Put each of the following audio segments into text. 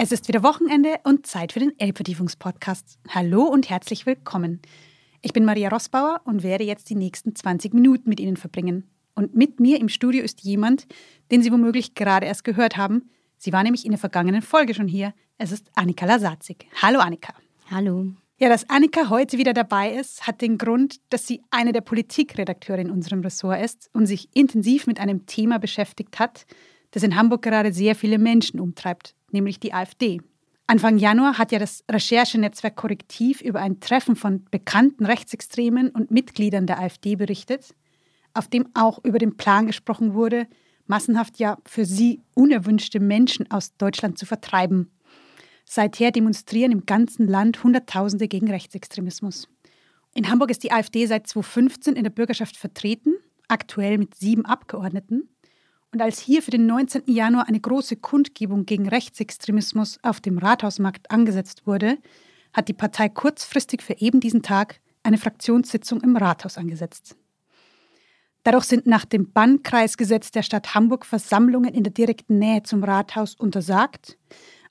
Es ist wieder Wochenende und Zeit für den Elbvertiefungspodcast. Hallo und herzlich willkommen. Ich bin Maria Rossbauer und werde jetzt die nächsten 20 Minuten mit Ihnen verbringen. Und mit mir im Studio ist jemand, den Sie womöglich gerade erst gehört haben. Sie war nämlich in der vergangenen Folge schon hier. Es ist Annika Lasazig. Hallo Annika. Hallo. Ja, dass Annika heute wieder dabei ist, hat den Grund, dass sie eine der Politikredakteure in unserem Ressort ist und sich intensiv mit einem Thema beschäftigt hat, das in Hamburg gerade sehr viele Menschen umtreibt, nämlich die AfD. Anfang Januar hat ja das Recherchenetzwerk Korrektiv über ein Treffen von bekannten Rechtsextremen und Mitgliedern der AfD berichtet, auf dem auch über den Plan gesprochen wurde, massenhaft ja für sie unerwünschte Menschen aus Deutschland zu vertreiben. Seither demonstrieren im ganzen Land Hunderttausende gegen Rechtsextremismus. In Hamburg ist die AfD seit 2015 in der Bürgerschaft vertreten, aktuell mit sieben Abgeordneten. Und als hier für den 19. Januar eine große Kundgebung gegen Rechtsextremismus auf dem Rathausmarkt angesetzt wurde, hat die Partei kurzfristig für eben diesen Tag eine Fraktionssitzung im Rathaus angesetzt. Dadurch sind nach dem Bannkreisgesetz der Stadt Hamburg Versammlungen in der direkten Nähe zum Rathaus untersagt,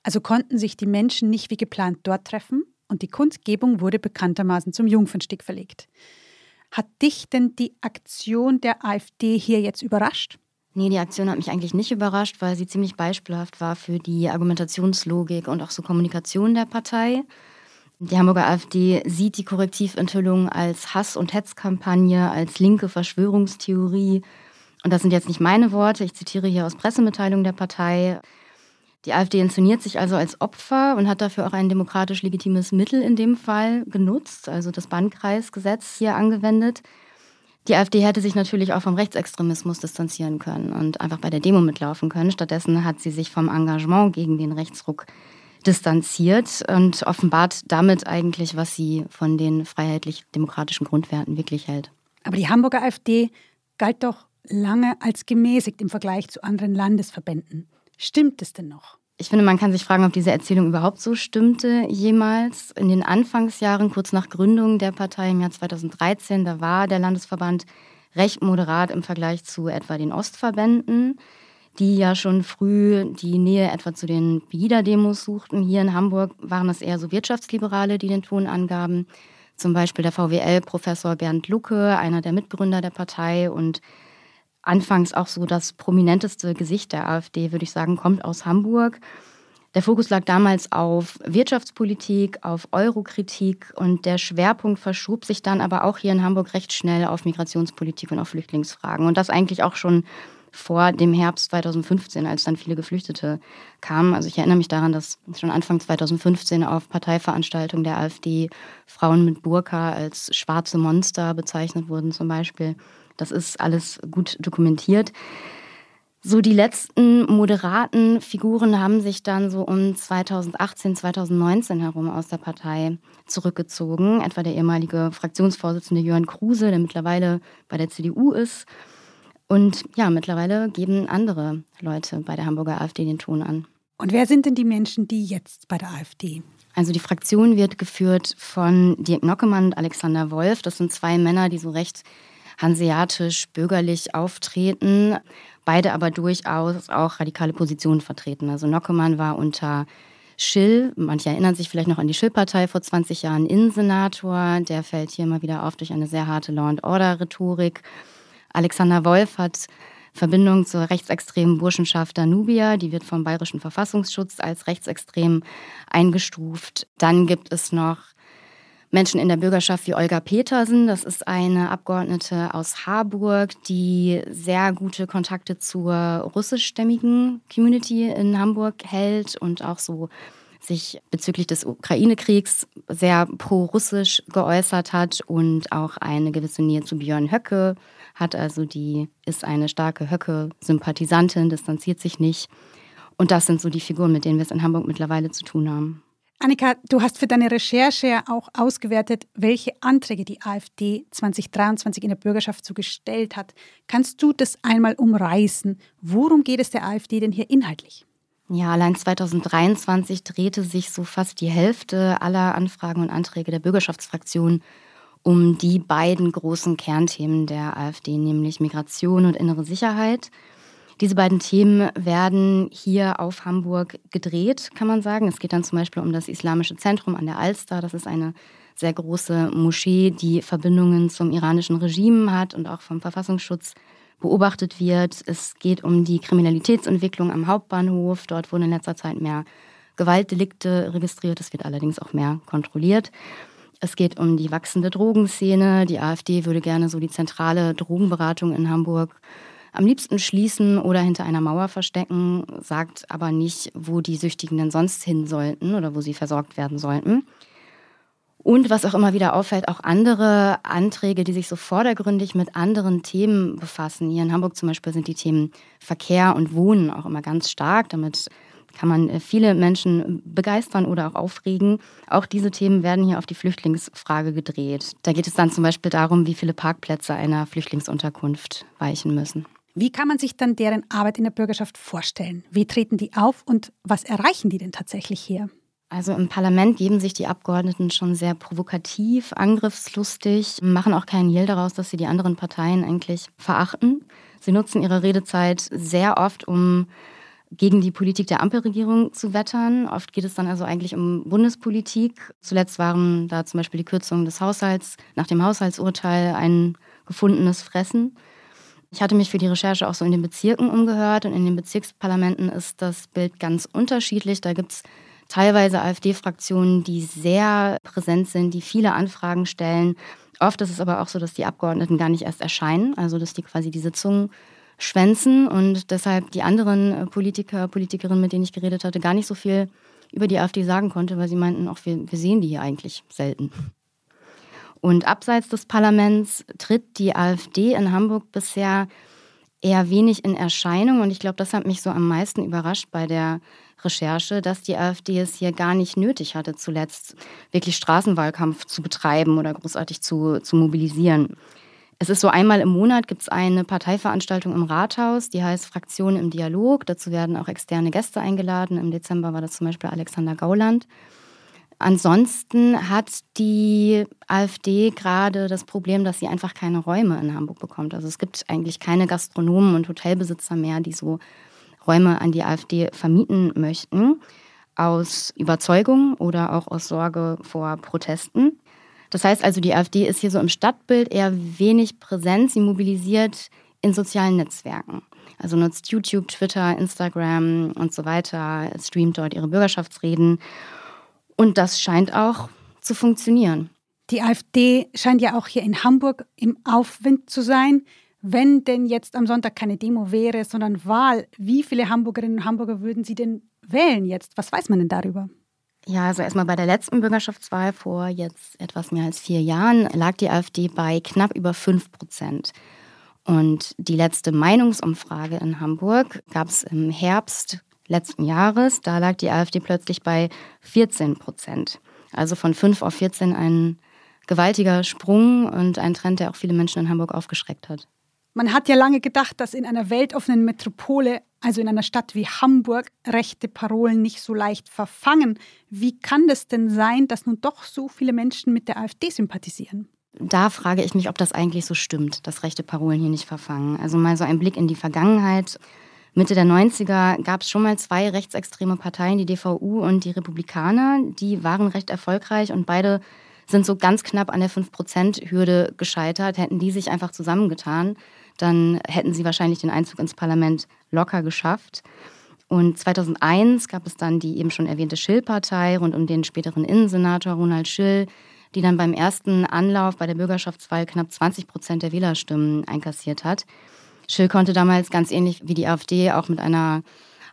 also konnten sich die Menschen nicht wie geplant dort treffen und die Kundgebung wurde bekanntermaßen zum Jungfernstieg verlegt. Hat dich denn die Aktion der AfD hier jetzt überrascht? Nee, die Aktion hat mich eigentlich nicht überrascht, weil sie ziemlich beispielhaft war für die Argumentationslogik und auch so Kommunikation der Partei. Die Hamburger AfD sieht die Korrektiventhüllung als Hass- und Hetzkampagne, als linke Verschwörungstheorie. Und das sind jetzt nicht meine Worte, ich zitiere hier aus Pressemitteilungen der Partei. Die AfD inszeniert sich also als Opfer und hat dafür auch ein demokratisch legitimes Mittel in dem Fall genutzt, also das Bannkreisgesetz hier angewendet. Die AfD hätte sich natürlich auch vom Rechtsextremismus distanzieren können und einfach bei der Demo mitlaufen können. Stattdessen hat sie sich vom Engagement gegen den Rechtsruck distanziert und offenbart damit eigentlich, was sie von den freiheitlich-demokratischen Grundwerten wirklich hält. Aber die Hamburger AfD galt doch lange als gemäßigt im Vergleich zu anderen Landesverbänden. Stimmt es denn noch? Ich finde, man kann sich fragen, ob diese Erzählung überhaupt so stimmte jemals. In den Anfangsjahren, kurz nach Gründung der Partei im Jahr 2013, da war der Landesverband recht moderat im Vergleich zu etwa den Ostverbänden, die ja schon früh die Nähe etwa zu den Pegida-Demos suchten. Hier in Hamburg waren es eher so Wirtschaftsliberale, die den Ton angaben. Zum Beispiel der VWL-Professor Bernd Lucke, einer der Mitgründer der Partei und anfangs auch so das prominenteste Gesicht der AfD, würde ich sagen, kommt aus Hamburg. Der Fokus lag damals auf Wirtschaftspolitik, auf Eurokritik und der Schwerpunkt verschob sich dann aber auch hier in Hamburg recht schnell auf Migrationspolitik und auf Flüchtlingsfragen. Und das eigentlich auch schon vor dem Herbst 2015, als dann viele Geflüchtete kamen. Also ich erinnere mich daran, dass schon Anfang 2015 auf Parteiveranstaltungen der AfD Frauen mit Burka als schwarze Monster bezeichnet wurden zum Beispiel. Das ist alles gut dokumentiert. So die letzten moderaten Figuren haben sich dann so um 2018, 2019 herum aus der Partei zurückgezogen. Etwa der ehemalige Fraktionsvorsitzende Jörn Kruse, der mittlerweile bei der CDU ist. Und ja, mittlerweile geben andere Leute bei der Hamburger AfD den Ton an. Und wer sind denn die Menschen, die jetzt bei der AfD? Also die Fraktion wird geführt von Dirk Nockemann und Alexander Wolf. Das sind zwei Männer, die so recht hanseatisch, bürgerlich auftreten, beide aber durchaus auch radikale Positionen vertreten. Also Nockemann war unter Schill, manche erinnern sich vielleicht noch an die Schill-Partei vor 20 Jahren, Innensenator, der fällt hier immer wieder auf durch eine sehr harte Law-and-Order-Rhetorik. Alexander Wolf hat Verbindung zur rechtsextremen Burschenschaft Danubia. Die wird vom Bayerischen Verfassungsschutz als rechtsextrem eingestuft. Dann gibt es noch Menschen in der Bürgerschaft wie Olga Petersen. Das ist eine Abgeordnete aus Harburg, die sehr gute Kontakte zur russischstämmigen Community in Hamburg hält und auch so sich bezüglich des Ukraine-Kriegs sehr pro-russisch geäußert hat und auch eine gewisse Nähe zu Björn Höcke hat. Also die ist eine starke Höcke-Sympathisantin, distanziert sich nicht. Und das sind so die Figuren, mit denen wir es in Hamburg mittlerweile zu tun haben. Annika, du hast für deine Recherche auch ausgewertet, welche Anträge die AfD 2023 in der Bürgerschaft so gestellt hat. Kannst du das einmal umreißen? Worum geht es der AfD denn hier inhaltlich? Ja, allein 2023 drehte sich so fast die Hälfte aller Anfragen und Anträge der Bürgerschaftsfraktion um die beiden großen Kernthemen der AfD, nämlich Migration und innere Sicherheit. Diese beiden Themen werden hier auf Hamburg gedreht, kann man sagen. Es geht dann zum Beispiel um das Islamische Zentrum an der Alster. Das ist eine sehr große Moschee, die Verbindungen zum iranischen Regime hat und auch vom Verfassungsschutz beobachtet wird. Es geht um die Kriminalitätsentwicklung am Hauptbahnhof. Dort wurden in letzter Zeit mehr Gewaltdelikte registriert. Es wird allerdings auch mehr kontrolliert. Es geht um die wachsende Drogenszene. Die AfD würde gerne so die zentrale Drogenberatung in Hamburg am liebsten schließen oder hinter einer Mauer verstecken, sagt aber nicht, wo die Süchtigen denn sonst hin sollten oder wo sie versorgt werden sollten. Und was auch immer wieder auffällt, auch andere Anträge, die sich so vordergründig mit anderen Themen befassen. Hier in Hamburg zum Beispiel sind die Themen Verkehr und Wohnen auch immer ganz stark. Damit kann man äh, viele Menschen begeistern oder auch aufregen. Auch diese Themen werden hier auf die Flüchtlingsfrage gedreht. Da geht es dann zum Beispiel darum, wie viele Parkplätze einer Flüchtlingsunterkunft weichen müssen. Wie kann man sich dann deren Arbeit in der Bürgerschaft vorstellen? Wie treten die auf und was erreichen die denn tatsächlich hier? Also im Parlament geben sich die Abgeordneten schon sehr provokativ, angriffslustig, machen auch keinen Hehl daraus, dass sie die anderen Parteien eigentlich verachten. Sie nutzen ihre Redezeit sehr oft, um gegen die Politik der Ampelregierung zu wettern. Oft geht es dann also eigentlich um Bundespolitik. Zuletzt waren da zum Beispiel die Kürzungen des Haushalts nach dem Haushaltsurteil ein gefundenes Fressen. Ich hatte mich für die Recherche auch so in den Bezirken umgehört und in den Bezirksparlamenten ist das Bild ganz unterschiedlich. Da gibt es teilweise AfD-Fraktionen, die sehr präsent sind, die viele Anfragen stellen. Oft ist es aber auch so, dass die Abgeordneten gar nicht erst erscheinen, also dass die quasi die Sitzungen schwänzen und deshalb die anderen Politiker, Politikerinnen, mit denen ich geredet hatte, gar nicht so viel über die AfD sagen konnte, weil sie meinten, auch wir, wir sehen die hier eigentlich selten. Und abseits des Parlaments tritt die AfD in Hamburg bisher eher wenig in Erscheinung. Und ich glaube, das hat mich so am meisten überrascht bei der Recherche, dass die AfD es hier gar nicht nötig hatte, zuletzt wirklich Straßenwahlkampf zu betreiben oder großartig zu, zu mobilisieren. Es ist so einmal im Monat gibt es eine Parteiveranstaltung im Rathaus, die heißt Fraktion im Dialog. Dazu werden auch externe Gäste eingeladen. Im Dezember war das zum Beispiel Alexander Gauland. Ansonsten hat die AfD gerade das Problem, dass sie einfach keine Räume in Hamburg bekommt. Also es gibt eigentlich keine Gastronomen und Hotelbesitzer mehr, die so Räume an die AfD vermieten möchten, aus Überzeugung oder auch aus Sorge vor Protesten. Das heißt also, die AfD ist hier so im Stadtbild eher wenig präsent. Sie mobilisiert in sozialen Netzwerken. Also nutzt YouTube, Twitter, Instagram und so weiter, streamt dort ihre Bürgerschaftsreden. Und das scheint auch zu funktionieren. Die AfD scheint ja auch hier in Hamburg im Aufwind zu sein. Wenn denn jetzt am Sonntag keine Demo wäre, sondern Wahl, wie viele Hamburgerinnen und Hamburger würden Sie denn wählen jetzt? Was weiß man denn darüber? Ja, also erstmal bei der letzten Bürgerschaftswahl vor jetzt etwas mehr als vier Jahren lag die AfD bei knapp über fünf Prozent. Und die letzte Meinungsumfrage in Hamburg gab es im Herbst letzten Jahres. Da lag die AfD plötzlich bei 14 Prozent. Also von 5 auf 14 ein gewaltiger Sprung und ein Trend, der auch viele Menschen in Hamburg aufgeschreckt hat. Man hat ja lange gedacht, dass in einer weltoffenen Metropole, also in einer Stadt wie Hamburg, rechte Parolen nicht so leicht verfangen. Wie kann das denn sein, dass nun doch so viele Menschen mit der AfD sympathisieren? Da frage ich mich, ob das eigentlich so stimmt, dass rechte Parolen hier nicht verfangen. Also mal so ein Blick in die Vergangenheit. Mitte der 90er gab es schon mal zwei rechtsextreme Parteien, die DVU und die Republikaner. Die waren recht erfolgreich und beide sind so ganz knapp an der 5%-Hürde gescheitert. Hätten die sich einfach zusammengetan, dann hätten sie wahrscheinlich den Einzug ins Parlament locker geschafft. Und 2001 gab es dann die eben schon erwähnte Schill-Partei rund um den späteren Innensenator Ronald Schill, die dann beim ersten Anlauf bei der Bürgerschaftswahl knapp 20 Prozent der Wählerstimmen einkassiert hat. Schill konnte damals ganz ähnlich wie die AfD auch mit einer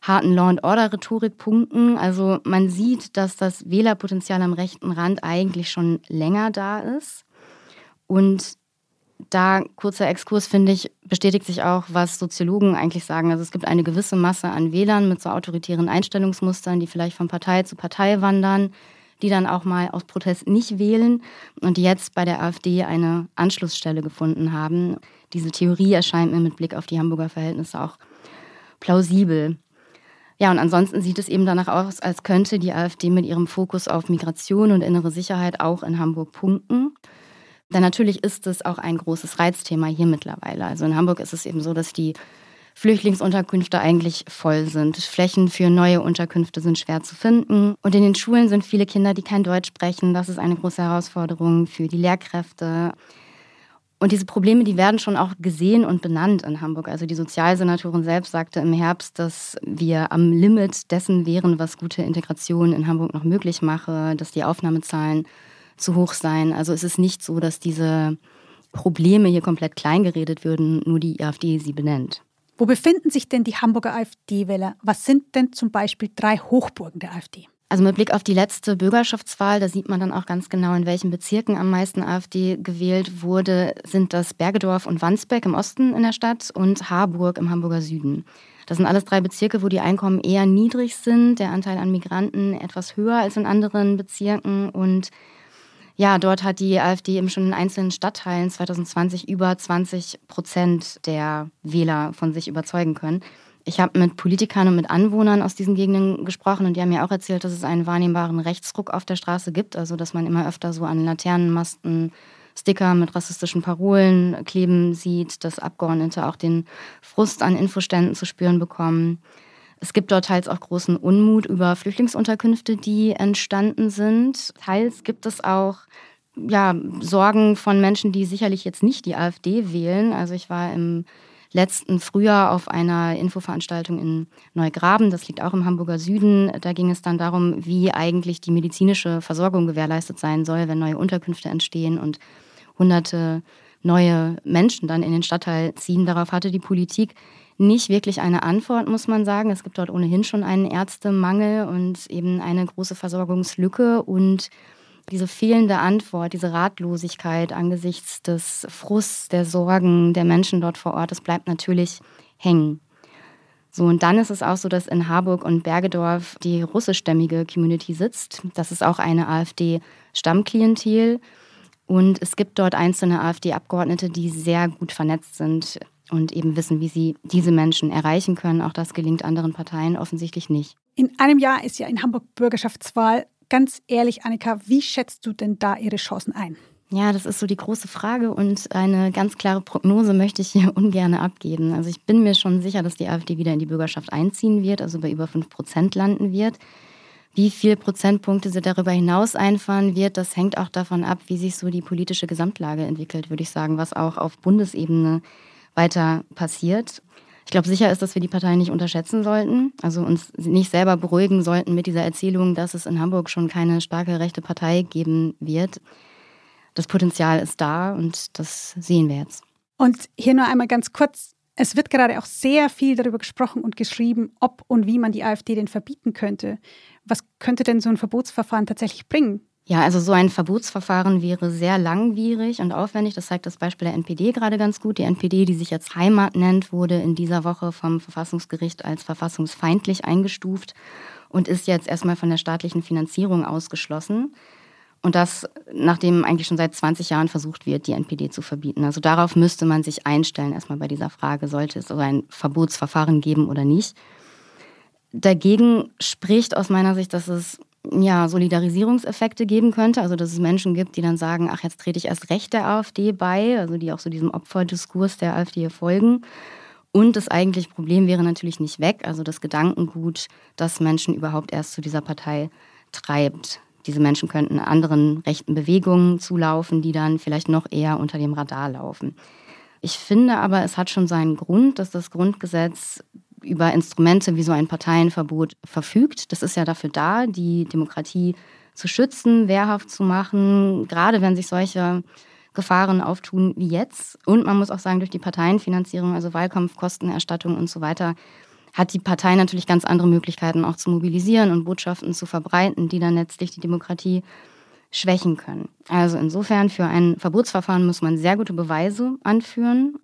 harten Law-and-Order-Rhetorik punkten. Also man sieht, dass das Wählerpotenzial am rechten Rand eigentlich schon länger da ist. Und da, kurzer Exkurs, finde ich, bestätigt sich auch, was Soziologen eigentlich sagen. Also es gibt eine gewisse Masse an Wählern mit so autoritären Einstellungsmustern, die vielleicht von Partei zu Partei wandern, die dann auch mal aus Protest nicht wählen und die jetzt bei der AfD eine Anschlussstelle gefunden haben. Diese Theorie erscheint mir mit Blick auf die Hamburger Verhältnisse auch plausibel. Ja, und ansonsten sieht es eben danach aus, als könnte die AfD mit ihrem Fokus auf Migration und innere Sicherheit auch in Hamburg punkten. Denn natürlich ist es auch ein großes Reizthema hier mittlerweile. Also in Hamburg ist es eben so, dass die Flüchtlingsunterkünfte eigentlich voll sind. Flächen für neue Unterkünfte sind schwer zu finden. Und in den Schulen sind viele Kinder, die kein Deutsch sprechen. Das ist eine große Herausforderung für die Lehrkräfte. Und diese Probleme, die werden schon auch gesehen und benannt in Hamburg. Also die Sozialsenatorin selbst sagte im Herbst, dass wir am Limit dessen wären, was gute Integration in Hamburg noch möglich mache, dass die Aufnahmezahlen zu hoch seien. Also es ist nicht so, dass diese Probleme hier komplett kleingeredet würden, nur die AfD sie benennt. Wo befinden sich denn die Hamburger AfD-Wähler? Was sind denn zum Beispiel drei Hochburgen der AfD? Also mit Blick auf die letzte Bürgerschaftswahl, da sieht man dann auch ganz genau, in welchen Bezirken am meisten AfD gewählt wurde, sind das Bergedorf und Wandsbek im Osten in der Stadt und Harburg im Hamburger Süden. Das sind alles drei Bezirke, wo die Einkommen eher niedrig sind, der Anteil an Migranten etwas höher als in anderen Bezirken und ja, dort hat die AfD eben schon in einzelnen Stadtteilen 2020 über 20 Prozent der Wähler von sich überzeugen können. Ich habe mit Politikern und mit Anwohnern aus diesen Gegenden gesprochen und die haben mir auch erzählt, dass es einen wahrnehmbaren Rechtsruck auf der Straße gibt, also dass man immer öfter so an Laternenmasten Sticker mit rassistischen Parolen kleben sieht, dass Abgeordnete auch den Frust an Infoständen zu spüren bekommen. Es gibt dort teils auch großen Unmut über Flüchtlingsunterkünfte, die entstanden sind. Teils gibt es auch ja, Sorgen von Menschen, die sicherlich jetzt nicht die AfD wählen. Also ich war im letzten Frühjahr auf einer Infoveranstaltung in Neugraben, das liegt auch im Hamburger Süden. Da ging es dann darum, wie eigentlich die medizinische Versorgung gewährleistet sein soll, wenn neue Unterkünfte entstehen und hunderte neue Menschen dann in den Stadtteil ziehen. Darauf hatte die Politik nicht wirklich eine Antwort, muss man sagen. Es gibt dort ohnehin schon einen Ärztemangel und eben eine große Versorgungslücke und diese fehlende Antwort, diese Ratlosigkeit angesichts des Frusts, der Sorgen der Menschen dort vor Ort, das bleibt natürlich hängen. So, und dann ist es auch so, dass in Harburg und Bergedorf die russischstämmige Community sitzt. Das ist auch eine AfD-Stammklientel. Und es gibt dort einzelne AfD-Abgeordnete, die sehr gut vernetzt sind und eben wissen, wie sie diese Menschen erreichen können. Auch das gelingt anderen Parteien offensichtlich nicht. In einem Jahr ist ja in Hamburg Bürgerschaftswahl. Ganz ehrlich, Annika, wie schätzt du denn da Ihre Chancen ein? Ja, das ist so die große Frage und eine ganz klare Prognose möchte ich hier ungern abgeben. Also ich bin mir schon sicher, dass die AfD wieder in die Bürgerschaft einziehen wird, also bei über 5 Prozent landen wird. Wie viele Prozentpunkte sie darüber hinaus einfahren wird, das hängt auch davon ab, wie sich so die politische Gesamtlage entwickelt, würde ich sagen, was auch auf Bundesebene weiter passiert. Ich glaube, sicher ist, dass wir die Parteien nicht unterschätzen sollten, also uns nicht selber beruhigen sollten mit dieser Erzählung, dass es in Hamburg schon keine starke rechte Partei geben wird. Das Potenzial ist da und das sehen wir jetzt. Und hier nur einmal ganz kurz. Es wird gerade auch sehr viel darüber gesprochen und geschrieben, ob und wie man die AfD denn verbieten könnte. Was könnte denn so ein Verbotsverfahren tatsächlich bringen? Ja, also so ein Verbotsverfahren wäre sehr langwierig und aufwendig. Das zeigt das Beispiel der NPD gerade ganz gut. Die NPD, die sich jetzt Heimat nennt, wurde in dieser Woche vom Verfassungsgericht als verfassungsfeindlich eingestuft und ist jetzt erstmal von der staatlichen Finanzierung ausgeschlossen. Und das, nachdem eigentlich schon seit 20 Jahren versucht wird, die NPD zu verbieten. Also darauf müsste man sich einstellen, erstmal bei dieser Frage, sollte es so ein Verbotsverfahren geben oder nicht. Dagegen spricht aus meiner Sicht, dass es ja, Solidarisierungseffekte geben könnte. Also dass es Menschen gibt, die dann sagen, ach, jetzt trete ich erst recht der AfD bei, also die auch so diesem Opferdiskurs der AfD folgen. Und das eigentliche Problem wäre natürlich nicht weg, also das Gedankengut, das Menschen überhaupt erst zu dieser Partei treibt. Diese Menschen könnten anderen rechten Bewegungen zulaufen, die dann vielleicht noch eher unter dem Radar laufen. Ich finde aber, es hat schon seinen Grund, dass das Grundgesetz über Instrumente wie so ein Parteienverbot verfügt. Das ist ja dafür da, die Demokratie zu schützen, wehrhaft zu machen, gerade wenn sich solche Gefahren auftun wie jetzt. Und man muss auch sagen, durch die Parteienfinanzierung, also Wahlkampfkostenerstattung und so weiter, hat die Partei natürlich ganz andere Möglichkeiten auch zu mobilisieren und Botschaften zu verbreiten, die dann letztlich die Demokratie schwächen können. Also insofern für ein Verbotsverfahren muss man sehr gute Beweise anführen.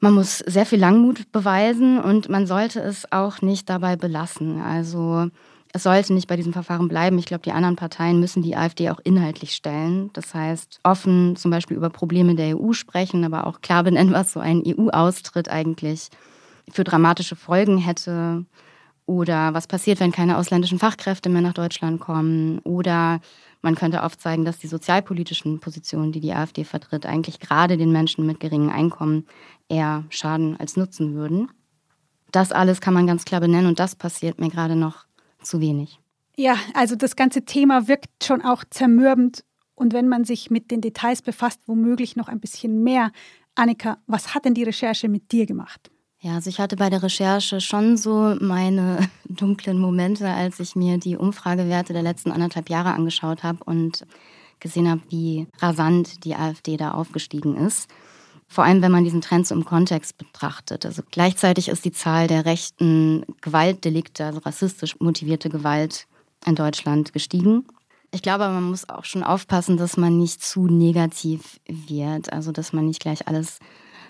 Man muss sehr viel Langmut beweisen und man sollte es auch nicht dabei belassen. Also es sollte nicht bei diesem Verfahren bleiben. Ich glaube, die anderen Parteien müssen die AfD auch inhaltlich stellen. Das heißt, offen zum Beispiel über Probleme der EU sprechen, aber auch klar benennen, was so ein EU-Austritt eigentlich für dramatische Folgen hätte. Oder was passiert, wenn keine ausländischen Fachkräfte mehr nach Deutschland kommen? Oder man könnte aufzeigen, dass die sozialpolitischen Positionen, die die AfD vertritt, eigentlich gerade den Menschen mit geringen Einkommen eher schaden als nutzen würden. Das alles kann man ganz klar benennen und das passiert mir gerade noch zu wenig. Ja, also das ganze Thema wirkt schon auch zermürbend und wenn man sich mit den Details befasst, womöglich noch ein bisschen mehr. Annika, was hat denn die Recherche mit dir gemacht? Ja, also ich hatte bei der Recherche schon so meine dunklen Momente, als ich mir die Umfragewerte der letzten anderthalb Jahre angeschaut habe und gesehen habe, wie rasant die AfD da aufgestiegen ist. Vor allem, wenn man diesen Trend so im Kontext betrachtet. Also gleichzeitig ist die Zahl der rechten Gewaltdelikte, also rassistisch motivierte Gewalt in Deutschland gestiegen. Ich glaube, man muss auch schon aufpassen, dass man nicht zu negativ wird. Also, dass man nicht gleich alles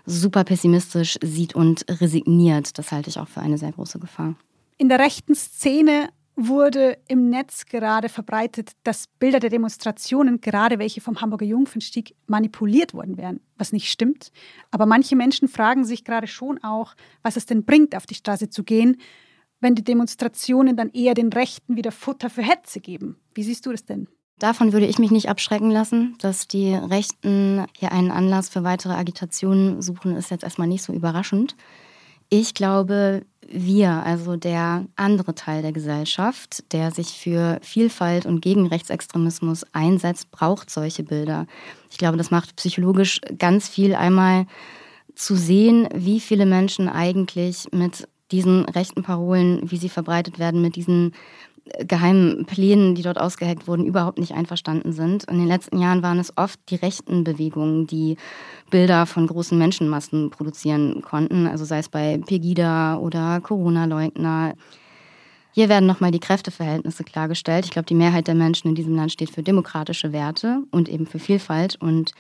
super pessimistisch sieht und resigniert. Das halte ich auch für eine sehr große Gefahr. In der rechten Szene wurde im Netz gerade verbreitet, dass Bilder der Demonstrationen, gerade welche vom Hamburger Jungfernstieg, manipuliert worden wären, was nicht stimmt. Aber manche Menschen fragen sich gerade schon auch, was es denn bringt, auf die Straße zu gehen, wenn die Demonstrationen dann eher den Rechten wieder Futter für Hetze geben. Wie siehst du das denn? Davon würde ich mich nicht abschrecken lassen. Dass die Rechten hier einen Anlass für weitere Agitationen suchen, ist jetzt erstmal nicht so überraschend. Ich glaube, wir, also der andere Teil der Gesellschaft, der sich für Vielfalt und gegen Rechtsextremismus einsetzt, braucht solche Bilder. Ich glaube, das macht psychologisch ganz viel einmal zu sehen, wie viele Menschen eigentlich mit diesen rechten Parolen, wie sie verbreitet werden, mit diesen geheimen Plänen, die dort ausgeheckt wurden, überhaupt nicht einverstanden sind. In den letzten Jahren waren es oft die rechten Bewegungen, die Bilder von großen Menschenmassen produzieren konnten, also sei es bei Pegida oder Corona-Leugner. Hier werden nochmal die Kräfteverhältnisse klargestellt. Ich glaube, die Mehrheit der Menschen in diesem Land steht für demokratische Werte und eben für Vielfalt. Und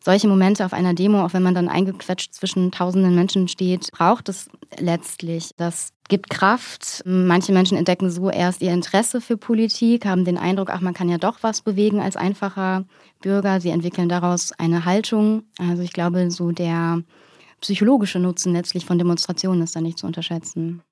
solche Momente auf einer Demo, auch wenn man dann eingequetscht zwischen tausenden Menschen steht, braucht es letztlich. Das gibt Kraft. Manche Menschen entdecken so erst ihr Interesse für Politik, haben den Eindruck, ach, man kann ja doch was bewegen als einfacher Bürger. Sie entwickeln daraus eine Haltung. Also ich glaube, so der psychologische Nutzen letztlich von Demonstrationen ist da nicht zu unterschätzen.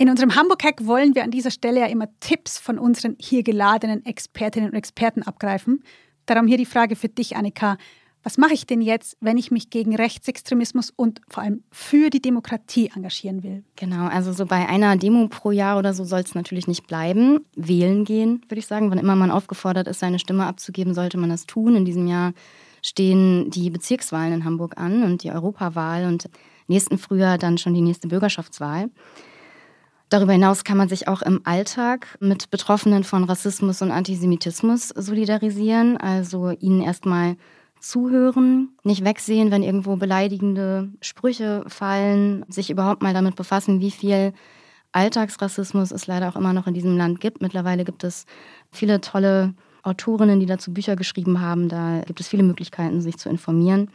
In unserem Hamburg-Hack wollen wir an dieser Stelle ja immer Tipps von unseren hier geladenen Expertinnen und Experten abgreifen. Darum hier die Frage für dich, Annika. Was mache ich denn jetzt, wenn ich mich gegen Rechtsextremismus und vor allem für die Demokratie engagieren will? Genau, also so bei einer Demo pro Jahr oder so soll es natürlich nicht bleiben. Wählen gehen, würde ich sagen. Wann immer man aufgefordert ist, seine Stimme abzugeben, sollte man das tun. In diesem Jahr stehen die Bezirkswahlen in Hamburg an und die Europawahl und nächsten Frühjahr dann schon die nächste Bürgerschaftswahl. Darüber hinaus kann man sich auch im Alltag mit Betroffenen von Rassismus und Antisemitismus solidarisieren, also ihnen erstmal zuhören, nicht wegsehen, wenn irgendwo beleidigende Sprüche fallen, sich überhaupt mal damit befassen, wie viel Alltagsrassismus es leider auch immer noch in diesem Land gibt. Mittlerweile gibt es viele tolle Autorinnen, die dazu Bücher geschrieben haben. Da gibt es viele Möglichkeiten, sich zu informieren.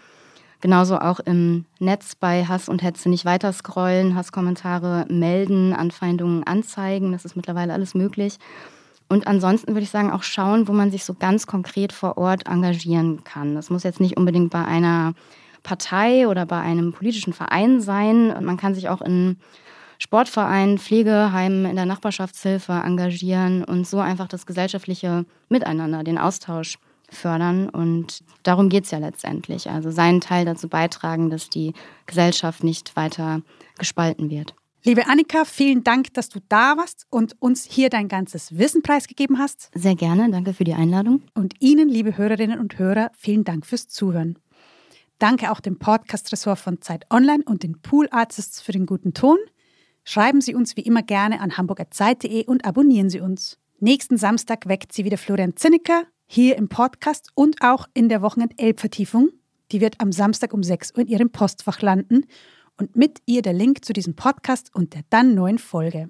Genauso auch im Netz bei Hass und Hetze nicht weiter scrollen, Hasskommentare melden, Anfeindungen anzeigen. Das ist mittlerweile alles möglich. Und ansonsten würde ich sagen, auch schauen, wo man sich so ganz konkret vor Ort engagieren kann. Das muss jetzt nicht unbedingt bei einer Partei oder bei einem politischen Verein sein. Man kann sich auch in Sportvereinen, Pflegeheimen, in der Nachbarschaftshilfe engagieren und so einfach das gesellschaftliche Miteinander, den Austausch fördern. Und darum geht es ja letztendlich. Also seinen Teil dazu beitragen, dass die Gesellschaft nicht weiter gespalten wird. Liebe Annika, vielen Dank, dass du da warst und uns hier dein ganzes Wissen preisgegeben hast. Sehr gerne, danke für die Einladung. Und Ihnen, liebe Hörerinnen und Hörer, vielen Dank fürs Zuhören. Danke auch dem Podcast-Ressort von Zeit Online und den Pool Artists für den guten Ton. Schreiben Sie uns wie immer gerne an hamburgerzeit.de und abonnieren Sie uns. Nächsten Samstag weckt Sie wieder Florian Zinnecker hier im Podcast und auch in der Wochenend-Elb-Vertiefung. Die wird am Samstag um 6 Uhr in Ihrem Postfach landen und mit ihr der Link zu diesem Podcast und der dann neuen Folge.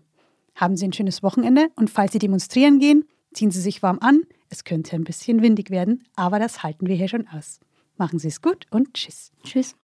Haben Sie ein schönes Wochenende und falls Sie demonstrieren gehen, ziehen Sie sich warm an. Es könnte ein bisschen windig werden, aber das halten wir hier schon aus. Machen Sie es gut und tschüss. Tschüss.